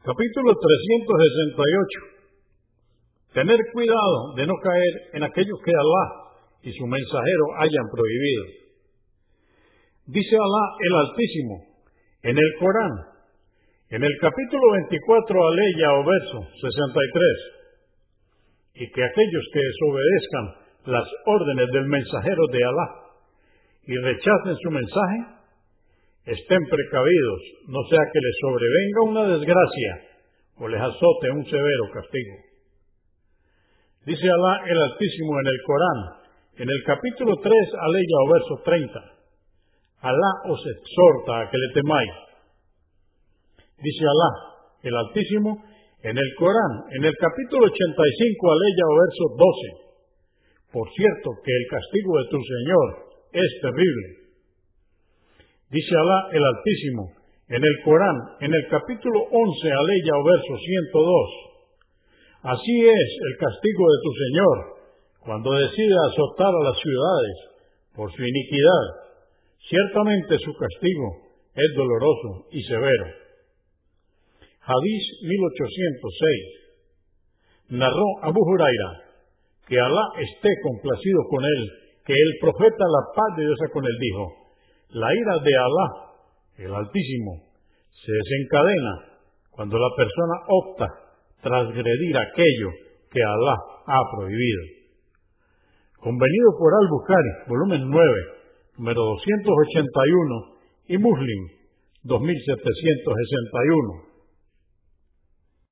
Capítulo 368. Tener cuidado de no caer en aquellos que Alá y su mensajero hayan prohibido. Dice Alá el Altísimo en el Corán, en el capítulo 24, aleya o verso 63, y que aquellos que desobedezcan las órdenes del mensajero de Alá y rechacen su mensaje, estén precavidos, no sea que les sobrevenga una desgracia o les azote un severo castigo. Dice Alá el Altísimo en el Corán, en el capítulo 3, aleya o verso 30. Alá os exhorta a que le temáis. Dice Alá el Altísimo en el Corán, en el capítulo 85, aleya o verso 12. Por cierto que el castigo de tu Señor es terrible. Dice Alá el Altísimo en el Corán, en el capítulo 11, aleya o verso 102. Así es el castigo de tu Señor cuando decide azotar a las ciudades por su iniquidad. Ciertamente su castigo es doloroso y severo. Hadís 1806. Narró Abu Huraira que Alá esté complacido con él, que el profeta la paz de Dios con él dijo, la ira de Alá, el Altísimo, se desencadena cuando la persona opta transgredir aquello que Alá ha prohibido. Convenido por Al-Bukhari, volumen 9, número 281, y Muslim, 2761.